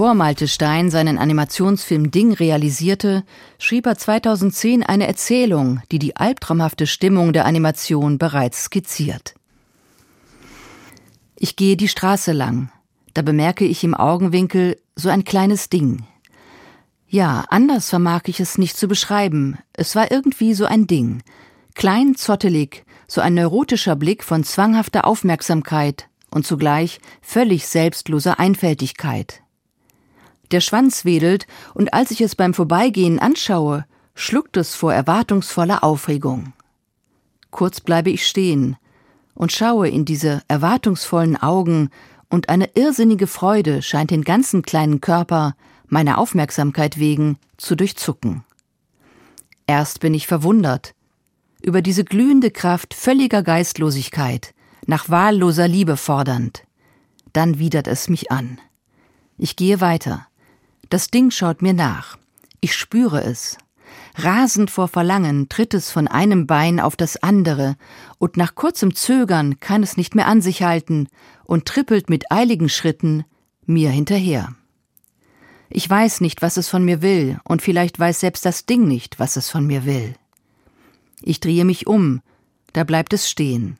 Bevor Malte Stein seinen Animationsfilm Ding realisierte, schrieb er 2010 eine Erzählung, die die albtraumhafte Stimmung der Animation bereits skizziert. Ich gehe die Straße lang. Da bemerke ich im Augenwinkel so ein kleines Ding. Ja, anders vermag ich es nicht zu beschreiben. Es war irgendwie so ein Ding. Klein, zottelig, so ein neurotischer Blick von zwanghafter Aufmerksamkeit und zugleich völlig selbstloser Einfältigkeit. Der Schwanz wedelt, und als ich es beim Vorbeigehen anschaue, schluckt es vor erwartungsvoller Aufregung. Kurz bleibe ich stehen und schaue in diese erwartungsvollen Augen, und eine irrsinnige Freude scheint den ganzen kleinen Körper, meiner Aufmerksamkeit wegen, zu durchzucken. Erst bin ich verwundert über diese glühende Kraft völliger Geistlosigkeit, nach wahlloser Liebe fordernd. Dann widert es mich an. Ich gehe weiter. Das Ding schaut mir nach. Ich spüre es. Rasend vor Verlangen tritt es von einem Bein auf das andere, und nach kurzem Zögern kann es nicht mehr an sich halten und trippelt mit eiligen Schritten mir hinterher. Ich weiß nicht, was es von mir will, und vielleicht weiß selbst das Ding nicht, was es von mir will. Ich drehe mich um, da bleibt es stehen.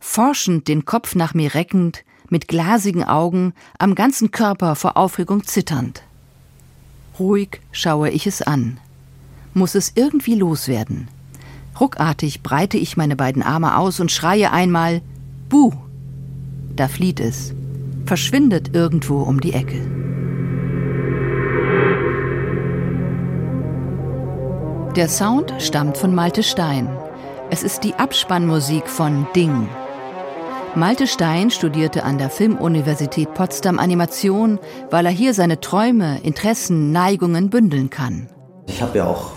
Forschend den Kopf nach mir reckend, mit glasigen Augen, am ganzen Körper vor Aufregung zitternd. Ruhig schaue ich es an muss es irgendwie loswerden. Ruckartig breite ich meine beiden Arme aus und schreie einmal Buh. Da flieht es, verschwindet irgendwo um die Ecke. Der Sound stammt von Malte Stein. Es ist die Abspannmusik von Ding. Malte Stein studierte an der Filmuniversität Potsdam Animation, weil er hier seine Träume, Interessen, Neigungen bündeln kann. Ich habe ja auch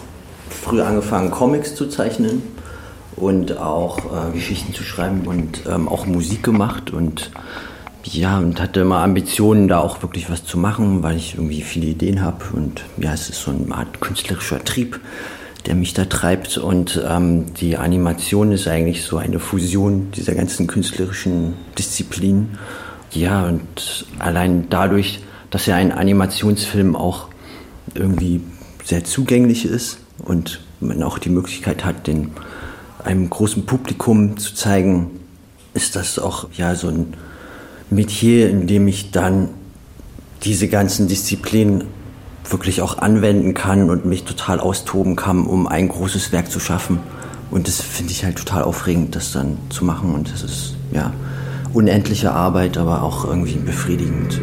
früh angefangen, Comics zu zeichnen und auch äh, Geschichten zu schreiben und ähm, auch Musik gemacht und ja, und hatte immer Ambitionen, da auch wirklich was zu machen, weil ich irgendwie viele Ideen habe und ja, es ist so eine Art künstlerischer Trieb, der mich da treibt und ähm, die Animation ist eigentlich so eine Fusion dieser ganzen künstlerischen Disziplinen. Ja, und allein dadurch, dass ja ein Animationsfilm auch irgendwie sehr zugänglich ist, und man auch die Möglichkeit hat, den einem großen Publikum zu zeigen, ist das auch ja so ein Metier, in dem ich dann diese ganzen Disziplinen wirklich auch anwenden kann und mich total austoben kann, um ein großes Werk zu schaffen. Und das finde ich halt total aufregend, das dann zu machen. Und das ist ja unendliche Arbeit, aber auch irgendwie befriedigend.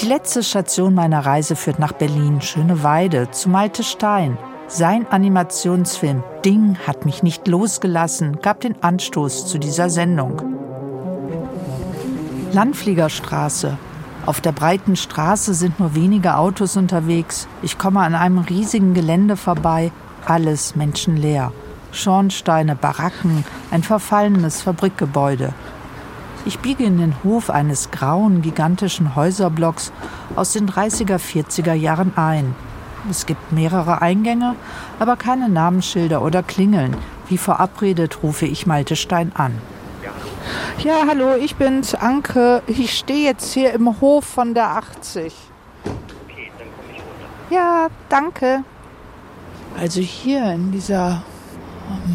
Die letzte Station meiner Reise führt nach Berlin, Schöneweide, zu Malte Stein. Sein Animationsfilm Ding hat mich nicht losgelassen, gab den Anstoß zu dieser Sendung. Landfliegerstraße. Auf der breiten Straße sind nur wenige Autos unterwegs. Ich komme an einem riesigen Gelände vorbei, alles menschenleer. Schornsteine, Baracken, ein verfallenes Fabrikgebäude. Ich biege in den Hof eines grauen, gigantischen Häuserblocks aus den 30er, 40er Jahren ein. Es gibt mehrere Eingänge, aber keine Namensschilder oder Klingeln. Wie verabredet rufe ich Malte Stein an. Ja, hallo, ich bin's, Anke. Ich stehe jetzt hier im Hof von der 80. Okay, dann komme ich runter. Ja, danke. Also hier in dieser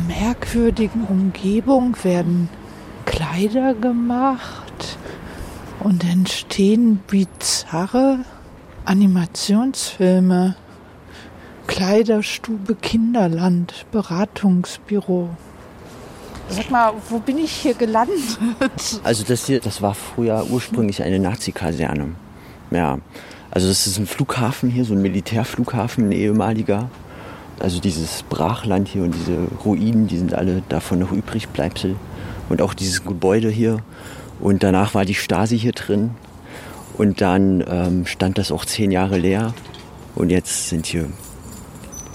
merkwürdigen Umgebung werden Kleider gemacht und entstehen bizarre Animationsfilme. Kleiderstube Kinderland, Beratungsbüro. Sag mal, wo bin ich hier gelandet? Also das hier, das war früher ursprünglich eine Nazi-Kaserne. Ja, also das ist ein Flughafen hier, so ein Militärflughafen, ein ehemaliger. Also dieses Brachland hier und diese Ruinen, die sind alle davon noch übrig, Bleibsel und auch dieses Gebäude hier. Und danach war die Stasi hier drin. Und dann ähm, stand das auch zehn Jahre leer. Und jetzt sind hier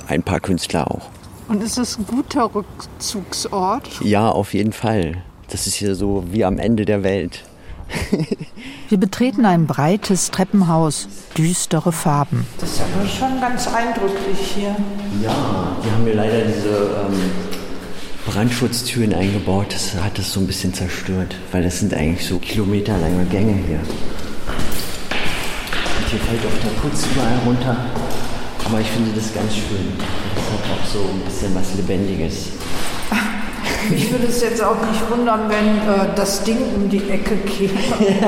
ein paar Künstler auch. Und ist das ein guter Rückzugsort? Ja, auf jeden Fall. Das ist hier so wie am Ende der Welt. Wir betreten ein breites Treppenhaus, düstere Farben. Das ist aber schon ganz eindrücklich hier. Ja, wir haben hier leider diese ähm, Brandschutztüren eingebaut. Das hat es so ein bisschen zerstört, weil das sind eigentlich so kilometerlange Gänge hier. Und hier fällt auch der Putz überall runter. Aber ich finde das ganz schön. Das hat auch so ein bisschen was Lebendiges. Mich würde es jetzt auch nicht wundern, wenn äh, das Ding um die Ecke käme.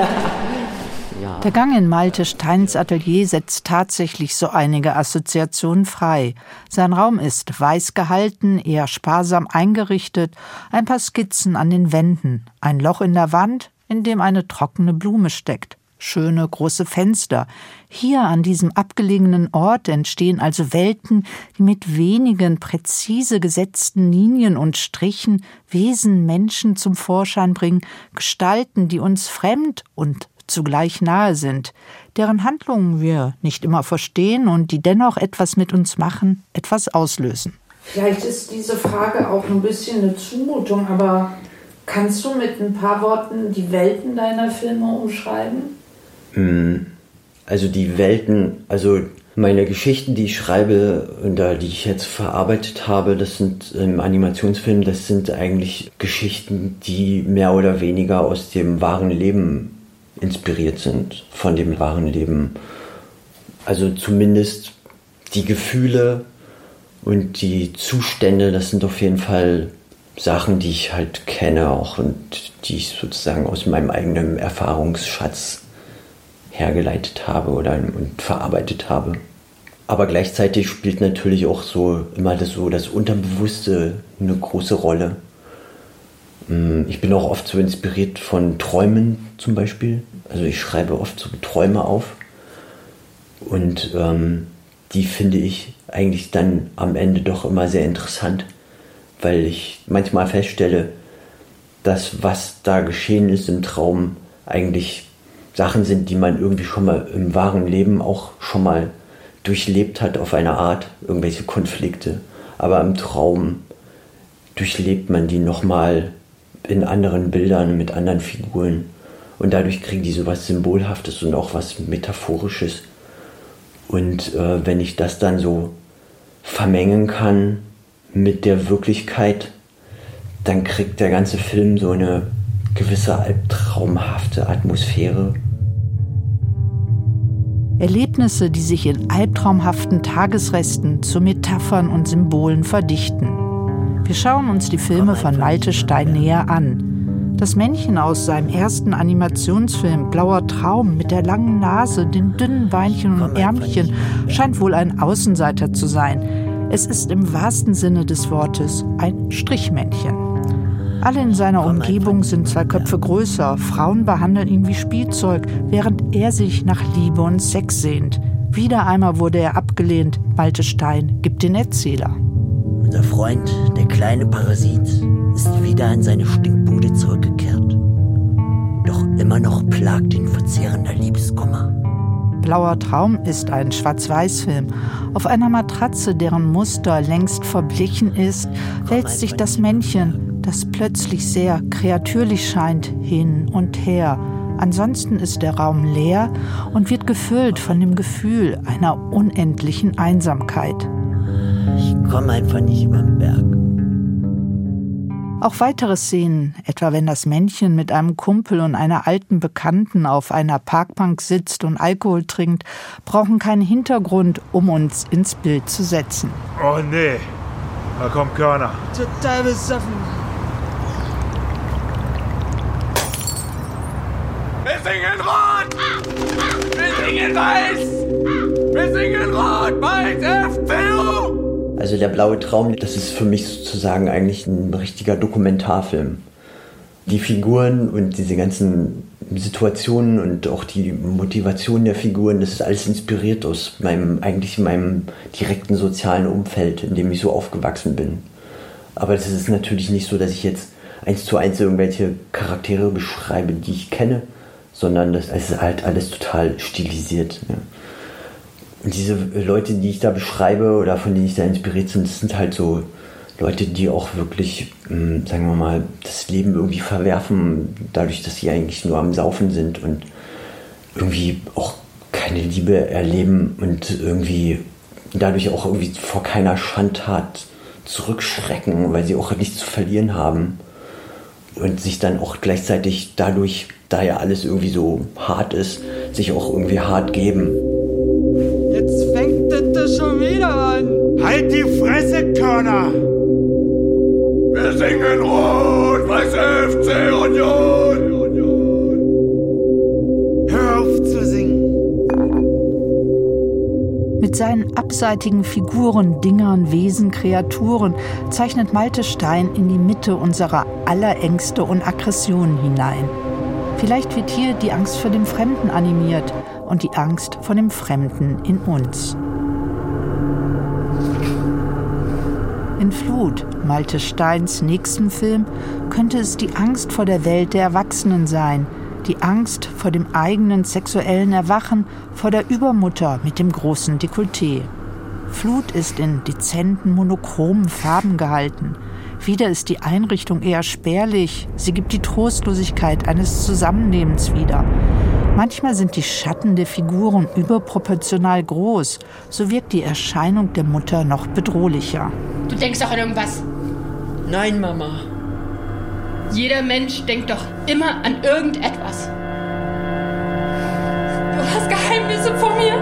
ja. Der Gang in Malte Steins Atelier setzt tatsächlich so einige Assoziationen frei. Sein Raum ist weiß gehalten, eher sparsam eingerichtet, ein paar Skizzen an den Wänden, ein Loch in der Wand, in dem eine trockene Blume steckt schöne große Fenster. Hier an diesem abgelegenen Ort entstehen also Welten, die mit wenigen präzise gesetzten Linien und Strichen Wesen, Menschen zum Vorschein bringen, Gestalten, die uns fremd und zugleich nahe sind, deren Handlungen wir nicht immer verstehen und die dennoch etwas mit uns machen, etwas auslösen. Vielleicht ist diese Frage auch ein bisschen eine Zumutung, aber kannst du mit ein paar Worten die Welten deiner Filme umschreiben? Hm, also die Welten, also meine Geschichten, die ich schreibe und die ich jetzt verarbeitet habe, das sind im Animationsfilm, das sind eigentlich Geschichten, die mehr oder weniger aus dem wahren Leben inspiriert sind, von dem wahren Leben. Also zumindest die Gefühle und die Zustände, das sind auf jeden Fall Sachen, die ich halt kenne auch und die ich sozusagen aus meinem eigenen Erfahrungsschatz hergeleitet habe oder und verarbeitet habe. Aber gleichzeitig spielt natürlich auch so immer das so das Unterbewusste eine große Rolle. Mm, ich bin auch oft so inspiriert von Träumen zum Beispiel. Also ich schreibe oft so Träume auf und ähm, die finde ich eigentlich dann am Ende doch immer sehr interessant, weil ich manchmal feststelle, dass was da geschehen ist im Traum eigentlich Sachen sind, die man irgendwie schon mal im wahren Leben auch schon mal durchlebt hat auf eine Art, irgendwelche Konflikte. Aber im Traum durchlebt man die nochmal in anderen Bildern mit anderen Figuren. Und dadurch kriegen die so was Symbolhaftes und auch was Metaphorisches. Und äh, wenn ich das dann so vermengen kann mit der Wirklichkeit, dann kriegt der ganze Film so eine gewisse albtraumhafte Atmosphäre. Erlebnisse, die sich in albtraumhaften Tagesresten zu Metaphern und Symbolen verdichten. Wir schauen uns die Filme von Malte Stein näher an. Das Männchen aus seinem ersten Animationsfilm Blauer Traum mit der langen Nase, den dünnen Beinchen und Ärmchen scheint wohl ein Außenseiter zu sein. Es ist im wahrsten Sinne des Wortes ein Strichmännchen. Alle in seiner Umgebung sind zwei Köpfe größer. Frauen behandeln ihn wie Spielzeug, während er sich nach Liebe und Sex sehnt. Wieder einmal wurde er abgelehnt. Malte Stein gibt den Erzähler. Unser Freund, der kleine Parasit, ist wieder in seine Stinkbude zurückgekehrt. Doch immer noch plagt ihn verzehrender Liebeskummer. Blauer Traum ist ein Schwarz-Weiß-Film. Auf einer Matratze, deren Muster längst verblichen ist, wälzt sich das Männchen, das plötzlich sehr kreatürlich scheint, hin und her. Ansonsten ist der Raum leer und wird gefüllt von dem Gefühl einer unendlichen Einsamkeit. Ich komme einfach nicht über den Berg. Auch weitere Szenen, etwa wenn das Männchen mit einem Kumpel und einer alten Bekannten auf einer Parkbank sitzt und Alkohol trinkt, brauchen keinen Hintergrund, um uns ins Bild zu setzen. Oh nee, da kommt Körner. Total besoffen. Singen rot! Wir singen weiß! Wir singen rot! Weiß FCU! Also der blaue Traum, das ist für mich sozusagen eigentlich ein richtiger Dokumentarfilm. Die Figuren und diese ganzen Situationen und auch die Motivation der Figuren, das ist alles inspiriert aus meinem, eigentlich meinem direkten sozialen Umfeld, in dem ich so aufgewachsen bin. Aber es ist natürlich nicht so, dass ich jetzt eins zu eins irgendwelche Charaktere beschreibe, die ich kenne, sondern das, ist halt alles total stilisiert. Ja. Und diese Leute, die ich da beschreibe oder von denen ich da inspiriert bin, das sind halt so Leute, die auch wirklich, hm, sagen wir mal, das Leben irgendwie verwerfen, dadurch, dass sie eigentlich nur am Saufen sind und irgendwie auch keine Liebe erleben und irgendwie dadurch auch irgendwie vor keiner Schandtat zurückschrecken, weil sie auch nichts zu verlieren haben und sich dann auch gleichzeitig dadurch da ja alles irgendwie so hart ist, sich auch irgendwie hart geben. Jetzt fängt das schon wieder an. Halt die Fresse, Körner! Wir singen Rot, Weiß FC Union! Mit seinen abseitigen Figuren, Dingern, Wesen, Kreaturen zeichnet Malte Stein in die Mitte unserer aller Ängste und Aggressionen hinein. Vielleicht wird hier die Angst vor dem Fremden animiert und die Angst vor dem Fremden in uns. In Flut, Malte Steins nächsten Film, könnte es die Angst vor der Welt der Erwachsenen sein, die Angst vor dem eigenen sexuellen Erwachen, vor der Übermutter mit dem großen Dekolleté. Flut ist in dezenten, monochromen Farben gehalten. Wieder ist die Einrichtung eher spärlich. Sie gibt die Trostlosigkeit eines Zusammenlebens wieder. Manchmal sind die Schatten der Figuren überproportional groß. So wirkt die Erscheinung der Mutter noch bedrohlicher. Du denkst doch an irgendwas. Nein, Mama. Jeder Mensch denkt doch immer an irgendetwas. Du hast Geheimnisse vor mir.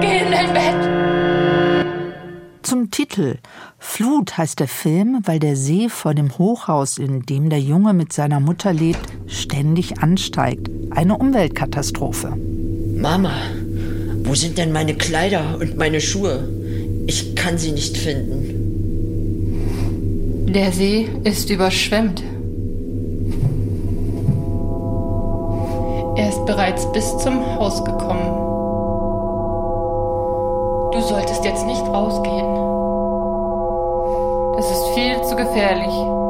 Geh in dein Bett. Zum Titel. Flut heißt der Film, weil der See vor dem Hochhaus, in dem der Junge mit seiner Mutter lebt, ständig ansteigt. Eine Umweltkatastrophe. Mama, wo sind denn meine Kleider und meine Schuhe? Ich kann sie nicht finden. Der See ist überschwemmt. Er ist bereits bis zum Haus gekommen. Du solltest jetzt nicht rausgehen. Das ist viel zu gefährlich.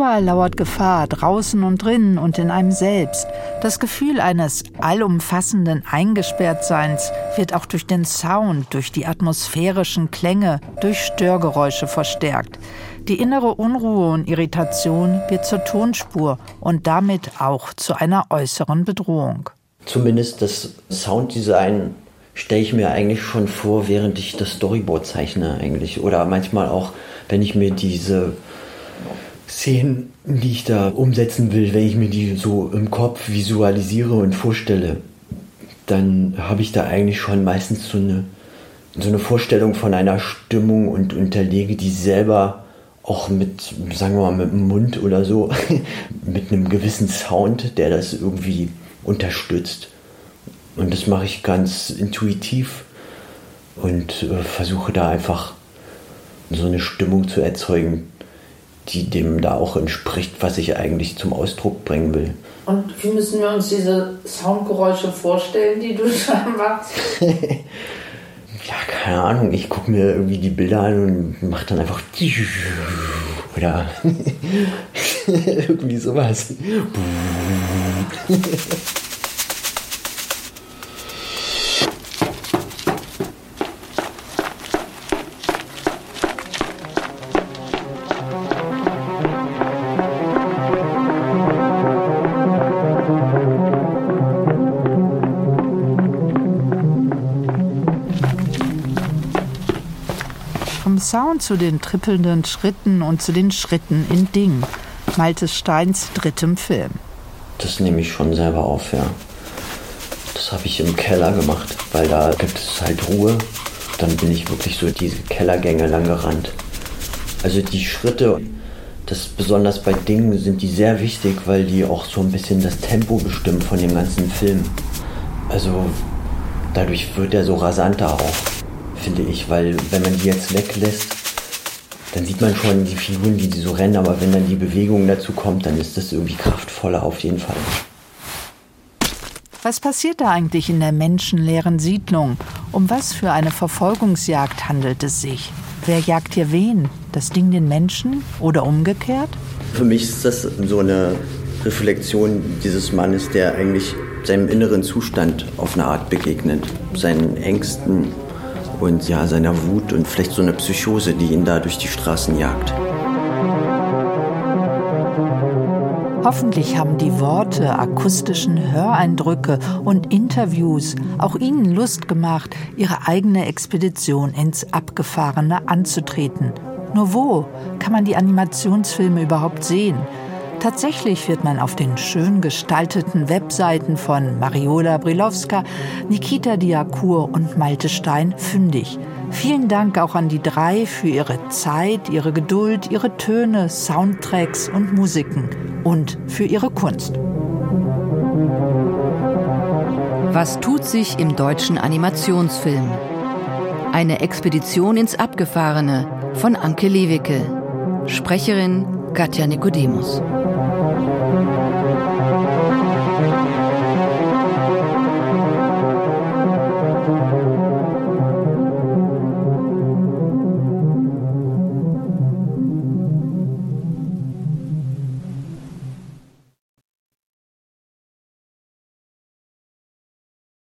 Überall lauert Gefahr, draußen und drinnen und in einem selbst. Das Gefühl eines allumfassenden Eingesperrtseins wird auch durch den Sound, durch die atmosphärischen Klänge, durch Störgeräusche verstärkt. Die innere Unruhe und Irritation wird zur Tonspur und damit auch zu einer äußeren Bedrohung. Zumindest das Sounddesign stelle ich mir eigentlich schon vor, während ich das Storyboard zeichne eigentlich. Oder manchmal auch, wenn ich mir diese Szenen, die ich da umsetzen will, wenn ich mir die so im Kopf visualisiere und vorstelle, dann habe ich da eigentlich schon meistens so eine, so eine Vorstellung von einer Stimmung und unterlege die selber auch mit, sagen wir mal, mit dem Mund oder so, mit einem gewissen Sound, der das irgendwie unterstützt. Und das mache ich ganz intuitiv und äh, versuche da einfach so eine Stimmung zu erzeugen, die dem da auch entspricht, was ich eigentlich zum Ausdruck bringen will. Und wie müssen wir uns diese Soundgeräusche vorstellen, die du da machst? ja, keine Ahnung. Ich gucke mir irgendwie die Bilder an und mache dann einfach oder irgendwie sowas. Sound zu den trippelnden Schritten und zu den Schritten in Ding, Malte Steins drittem Film. Das nehme ich schon selber auf, ja. Das habe ich im Keller gemacht, weil da gibt es halt Ruhe. Dann bin ich wirklich so diese Kellergänge lang gerannt. Also die Schritte, das besonders bei Dingen sind die sehr wichtig, weil die auch so ein bisschen das Tempo bestimmen von dem ganzen Film. Also dadurch wird er so rasanter auch finde ich, weil wenn man die jetzt weglässt, dann sieht man schon die Figuren, wie die so rennen, aber wenn dann die Bewegung dazu kommt, dann ist das irgendwie kraftvoller auf jeden Fall. Was passiert da eigentlich in der menschenleeren Siedlung? Um was für eine Verfolgungsjagd handelt es sich? Wer jagt hier wen? Das Ding den Menschen oder umgekehrt? Für mich ist das so eine Reflexion dieses Mannes, der eigentlich seinem inneren Zustand auf eine Art begegnet, seinen Ängsten, und ja, seiner Wut und vielleicht so eine Psychose, die ihn da durch die Straßen jagt. Hoffentlich haben die Worte, akustischen Höreindrücke und Interviews auch Ihnen Lust gemacht, Ihre eigene Expedition ins Abgefahrene anzutreten. Nur wo kann man die Animationsfilme überhaupt sehen? Tatsächlich wird man auf den schön gestalteten Webseiten von Mariola Brilowska, Nikita Diakur und Malte Stein fündig. Vielen Dank auch an die drei für ihre Zeit, ihre Geduld, ihre Töne, Soundtracks und Musiken und für ihre Kunst. Was tut sich im deutschen Animationsfilm? Eine Expedition ins Abgefahrene von Anke Lewicke. Sprecherin Katja Nikodemus.